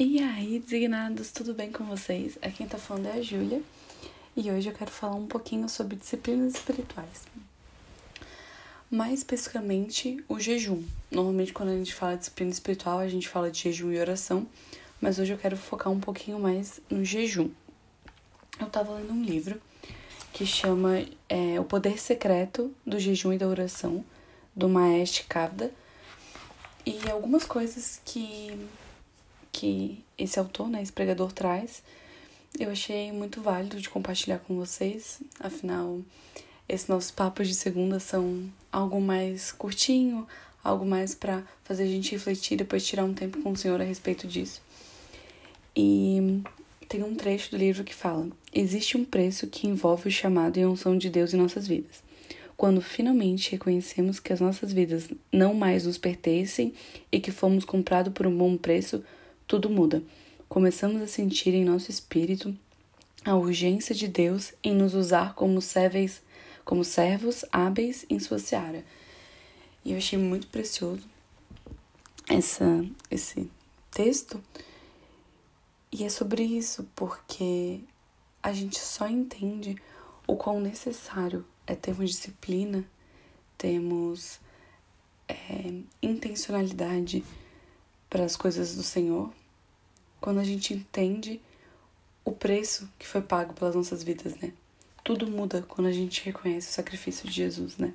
E aí, designados, tudo bem com vocês? Aqui quem tá falando é a Júlia e hoje eu quero falar um pouquinho sobre disciplinas espirituais. Mais especificamente, o jejum. Normalmente, quando a gente fala de disciplina espiritual, a gente fala de jejum e oração, mas hoje eu quero focar um pouquinho mais no jejum. Eu tava lendo um livro que chama é, O Poder Secreto do Jejum e da Oração, do Maestro Kavda, e algumas coisas que que esse autor, né, esse pregador traz, eu achei muito válido de compartilhar com vocês. Afinal, esses nossos papos de segunda são algo mais curtinho, algo mais para fazer a gente refletir e depois tirar um tempo com o Senhor a respeito disso. E tem um trecho do livro que fala: Existe um preço que envolve o chamado e a unção de Deus em nossas vidas. Quando finalmente reconhecemos que as nossas vidas não mais nos pertencem e que fomos comprados por um bom preço, tudo muda. Começamos a sentir em nosso espírito a urgência de Deus em nos usar como servos, como servos hábeis em sua seara. E eu achei muito precioso essa, esse texto. E é sobre isso, porque a gente só entende o quão necessário é termos disciplina, temos é, intencionalidade para as coisas do Senhor, quando a gente entende o preço que foi pago pelas nossas vidas, né? Tudo muda quando a gente reconhece o sacrifício de Jesus, né?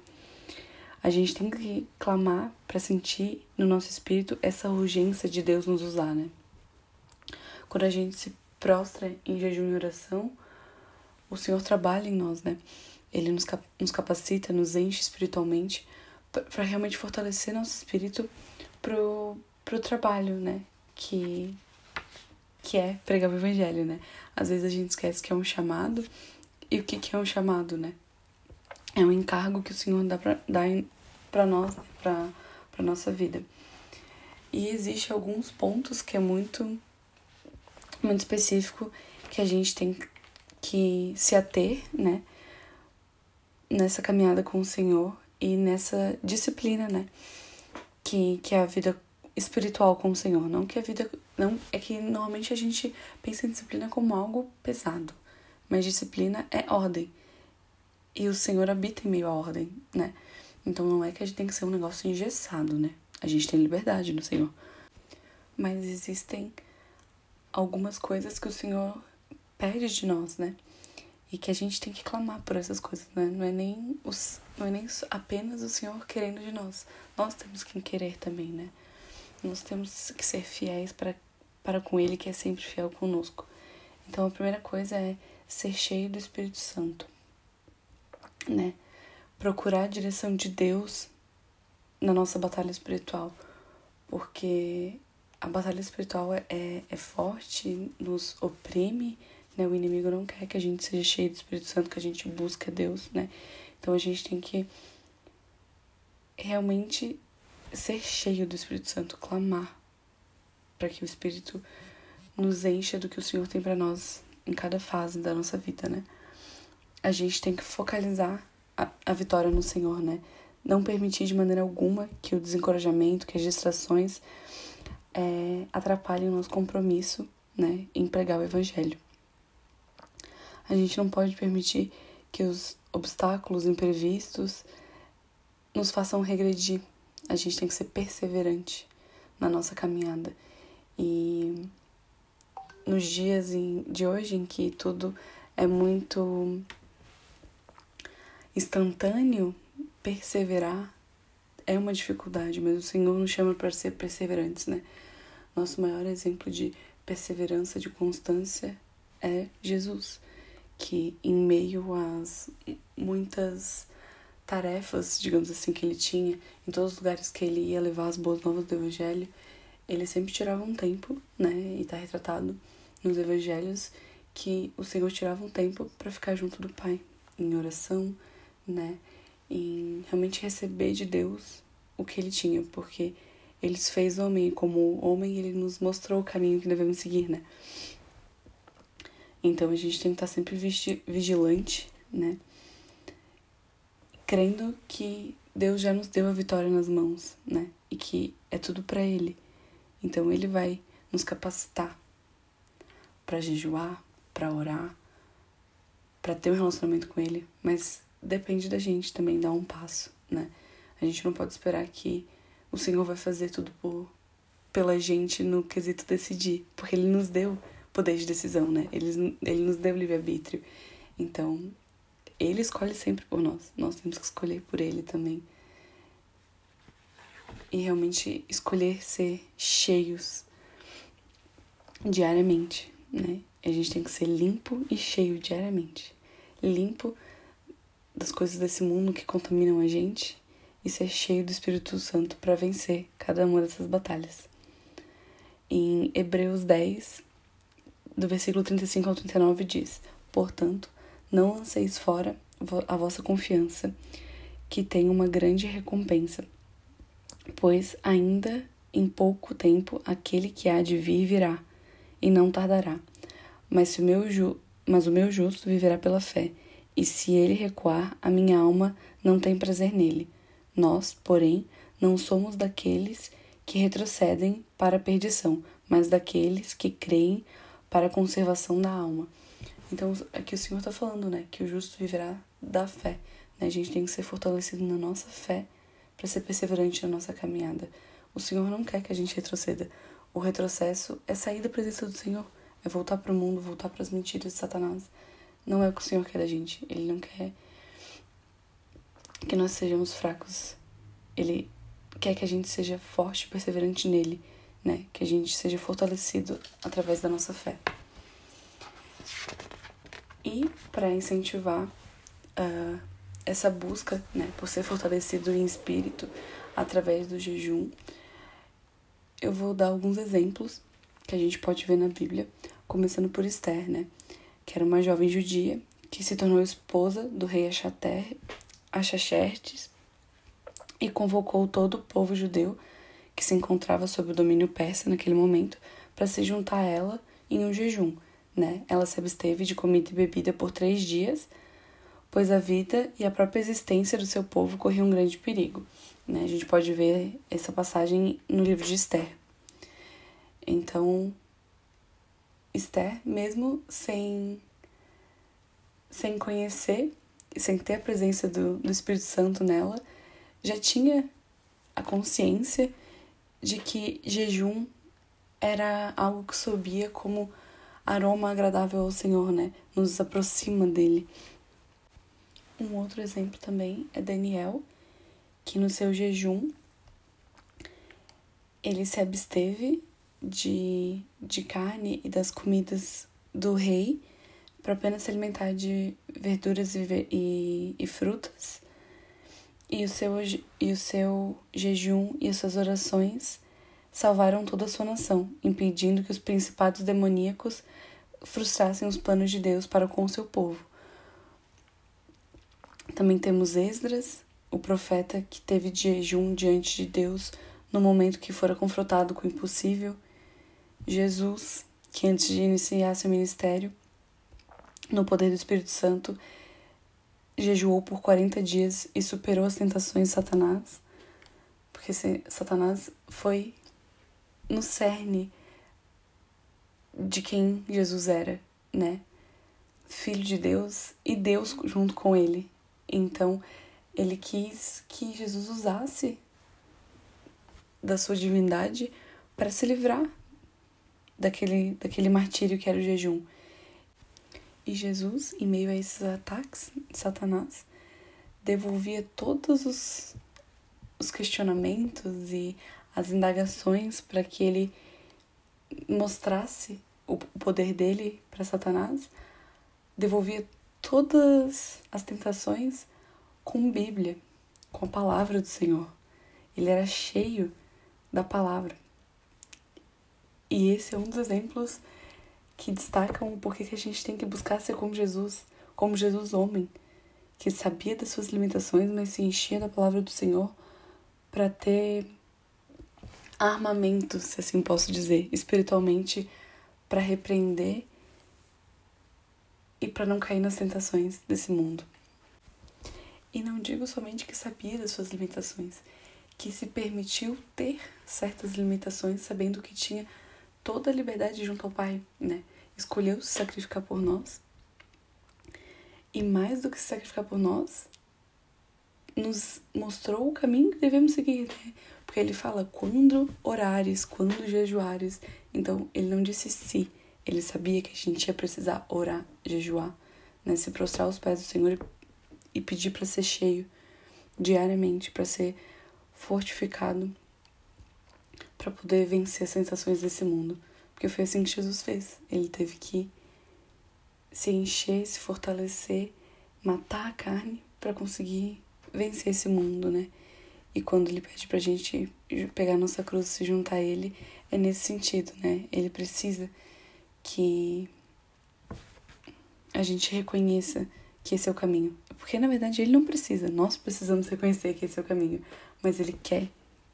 A gente tem que clamar para sentir no nosso espírito essa urgência de Deus nos usar, né? Quando a gente se prostra em jejum e oração, o Senhor trabalha em nós, né? Ele nos, cap nos capacita, nos enche espiritualmente para realmente fortalecer nosso espírito pro, pro trabalho, né? Que que é pregar o evangelho, né? Às vezes a gente esquece que é um chamado. E o que, que é um chamado, né? É um encargo que o Senhor dá pra, dá pra nós, pra, pra nossa vida. E existe alguns pontos que é muito, muito específico que a gente tem que se ater, né? Nessa caminhada com o Senhor e nessa disciplina, né? Que, que é a vida espiritual com o Senhor, não que a vida não é que normalmente a gente pensa em disciplina como algo pesado, mas disciplina é ordem. E o Senhor habita em meio à ordem, né? Então não é que a gente tem que ser um negócio engessado, né? A gente tem liberdade no Senhor. Mas existem algumas coisas que o Senhor pede de nós, né? E que a gente tem que clamar por essas coisas, né? Não é nem, os, não é nem apenas o Senhor querendo de nós. Nós temos que querer também, né? Nós temos que ser fiéis para, para com Ele, que é sempre fiel conosco. Então, a primeira coisa é ser cheio do Espírito Santo, né? Procurar a direção de Deus na nossa batalha espiritual, porque a batalha espiritual é, é, é forte, nos oprime, né? O inimigo não quer que a gente seja cheio do Espírito Santo, que a gente busque Deus, né? Então a gente tem que realmente ser cheio do Espírito Santo, clamar para que o Espírito nos encha do que o Senhor tem para nós em cada fase da nossa vida, né? A gente tem que focalizar a, a vitória no Senhor, né? Não permitir de maneira alguma que o desencorajamento, que as distrações é, atrapalhem o nosso compromisso, né, em pregar o Evangelho. A gente não pode permitir que os obstáculos imprevistos nos façam regredir a gente tem que ser perseverante na nossa caminhada. E nos dias de hoje em que tudo é muito instantâneo, perseverar é uma dificuldade, mas o Senhor nos chama para ser perseverantes, né? Nosso maior exemplo de perseverança, de constância é Jesus, que em meio às muitas tarefas, digamos assim, que ele tinha, em todos os lugares que ele ia levar as boas novas do Evangelho, ele sempre tirava um tempo, né? E está retratado nos Evangelhos que o Senhor tirava um tempo para ficar junto do Pai, em oração, né? Em realmente receber de Deus o que ele tinha, porque ele se fez homem, e como homem ele nos mostrou o caminho que devemos seguir, né? Então a gente tem que estar sempre vigilante, né? Crendo que Deus já nos deu a vitória nas mãos, né? E que é tudo para Ele. Então Ele vai nos capacitar para jejuar, para orar, para ter um relacionamento com Ele, mas depende da gente também dar um passo, né? A gente não pode esperar que o Senhor vai fazer tudo por, pela gente no quesito decidir, porque Ele nos deu poder de decisão, né? Ele, ele nos deu livre-arbítrio. Então, Ele escolhe sempre por nós. Nós temos que escolher por Ele também. E realmente escolher ser cheios diariamente, né? A gente tem que ser limpo e cheio diariamente. Limpo das coisas desse mundo que contaminam a gente e ser cheio do Espírito Santo para vencer cada uma dessas batalhas. Em Hebreus 10, do versículo 35 ao 39 diz: Portanto, não lanceis fora a vossa confiança, que tem uma grande recompensa, pois ainda em pouco tempo aquele que há de vir virá, e não tardará. Mas, se o meu ju mas o meu justo viverá pela fé, e se ele recuar, a minha alma não tem prazer nele. Nós, porém, não somos daqueles que retrocedem para a perdição, mas daqueles que creem para a conservação da alma. Então, aqui o Senhor está falando, né, que o justo viverá da fé. Né? A gente tem que ser fortalecido na nossa fé para ser perseverante na nossa caminhada. O Senhor não quer que a gente retroceda. O retrocesso é sair da presença do Senhor, é voltar para o mundo, voltar para as mentiras de Satanás. Não é o que o Senhor quer da gente. Ele não quer que nós sejamos fracos. Ele quer que a gente seja forte e perseverante nele né? Que a gente seja fortalecido através da nossa fé. E para incentivar uh, essa busca, né, por ser fortalecido em espírito através do jejum, eu vou dar alguns exemplos que a gente pode ver na Bíblia, começando por Esther, né, que era uma jovem judia que se tornou esposa do rei Achaxerxes e convocou todo o povo judeu que se encontrava sob o domínio persa naquele momento, para se juntar a ela em um jejum. Né? Ela se absteve de comida e bebida por três dias, pois a vida e a própria existência do seu povo corriam um grande perigo. Né? A gente pode ver essa passagem no livro de Esther. Então, Esther, mesmo sem, sem conhecer, sem ter a presença do, do Espírito Santo nela, já tinha a consciência de que jejum era algo que subia como aroma agradável ao Senhor, né? Nos aproxima dele. Um outro exemplo também é Daniel, que no seu jejum ele se absteve de, de carne e das comidas do rei para apenas se alimentar de verduras e, e, e frutas e o seu, e o seu jejum e as suas orações salvaram toda a sua nação, impedindo que os principados demoníacos frustrassem os planos de Deus para com o seu povo. Também temos Esdras, o profeta que teve de jejum diante de Deus no momento que fora confrontado com o impossível. Jesus, que antes de iniciar seu ministério, no poder do Espírito Santo, jejuou por 40 dias e superou as tentações de Satanás, porque Satanás foi no cerne de quem Jesus era, né? Filho de Deus e Deus junto com ele. Então, ele quis que Jesus usasse da sua divindade para se livrar daquele, daquele martírio que era o jejum. E Jesus, em meio a esses ataques de Satanás, devolvia todos os, os questionamentos e as indagações para que ele mostrasse o poder dele para Satanás, devolvia todas as tentações com Bíblia, com a palavra do Senhor. Ele era cheio da palavra. E esse é um dos exemplos que destacam o porquê que a gente tem que buscar ser como Jesus, como Jesus homem, que sabia das suas limitações, mas se enchia da palavra do Senhor para ter armamento, se assim posso dizer, espiritualmente para repreender e para não cair nas tentações desse mundo. E não digo somente que sabia das suas limitações, que se permitiu ter certas limitações, sabendo que tinha toda a liberdade junto ao Pai, né? Escolheu se sacrificar por nós. E mais do que se sacrificar por nós, nos mostrou o caminho que devemos seguir, né? Porque ele fala quando orares, quando jejuares. Então, ele não disse se, ele sabia que a gente ia precisar orar, jejuar, né? Se prostrar aos pés do Senhor e pedir para ser cheio diariamente, para ser fortificado, para poder vencer as sensações desse mundo. Porque foi assim que Jesus fez. Ele teve que se encher, se fortalecer, matar a carne para conseguir vencer esse mundo, né? E quando ele pede pra gente pegar nossa cruz e se juntar a ele, é nesse sentido, né? Ele precisa que a gente reconheça que esse é o caminho. Porque na verdade ele não precisa, nós precisamos reconhecer que esse é o caminho, mas ele quer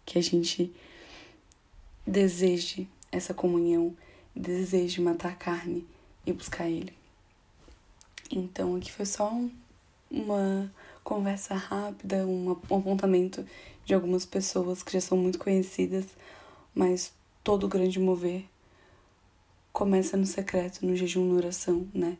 que a gente deseje essa comunhão, deseje matar a carne e buscar ele. Então aqui foi só um, uma conversa rápida, um apontamento de algumas pessoas que já são muito conhecidas, mas todo grande mover começa no secreto, no jejum, na oração, né?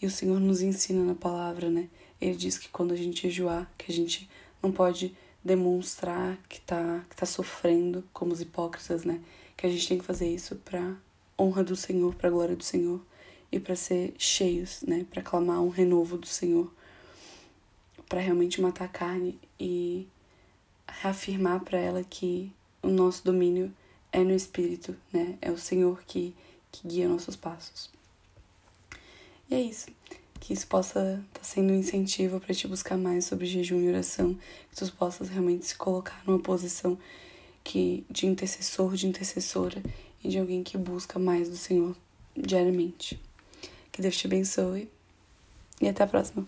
E o Senhor nos ensina na palavra, né? Ele diz que quando a gente jejuar, que a gente não pode demonstrar que tá, que tá sofrendo, como os hipócritas, né? Que a gente tem que fazer isso pra honra do Senhor, pra glória do Senhor e para ser cheios, né? Para clamar um renovo do Senhor, para realmente matar a carne e reafirmar para ela que o nosso domínio é no Espírito, né? É o Senhor que, que guia nossos passos. E é isso. Que isso possa estar tá sendo um incentivo para te buscar mais sobre jejum e oração, que tu possas realmente se colocar numa posição que de intercessor, de intercessora e de alguém que busca mais do Senhor diariamente. Que Deus te abençoe e até a próxima.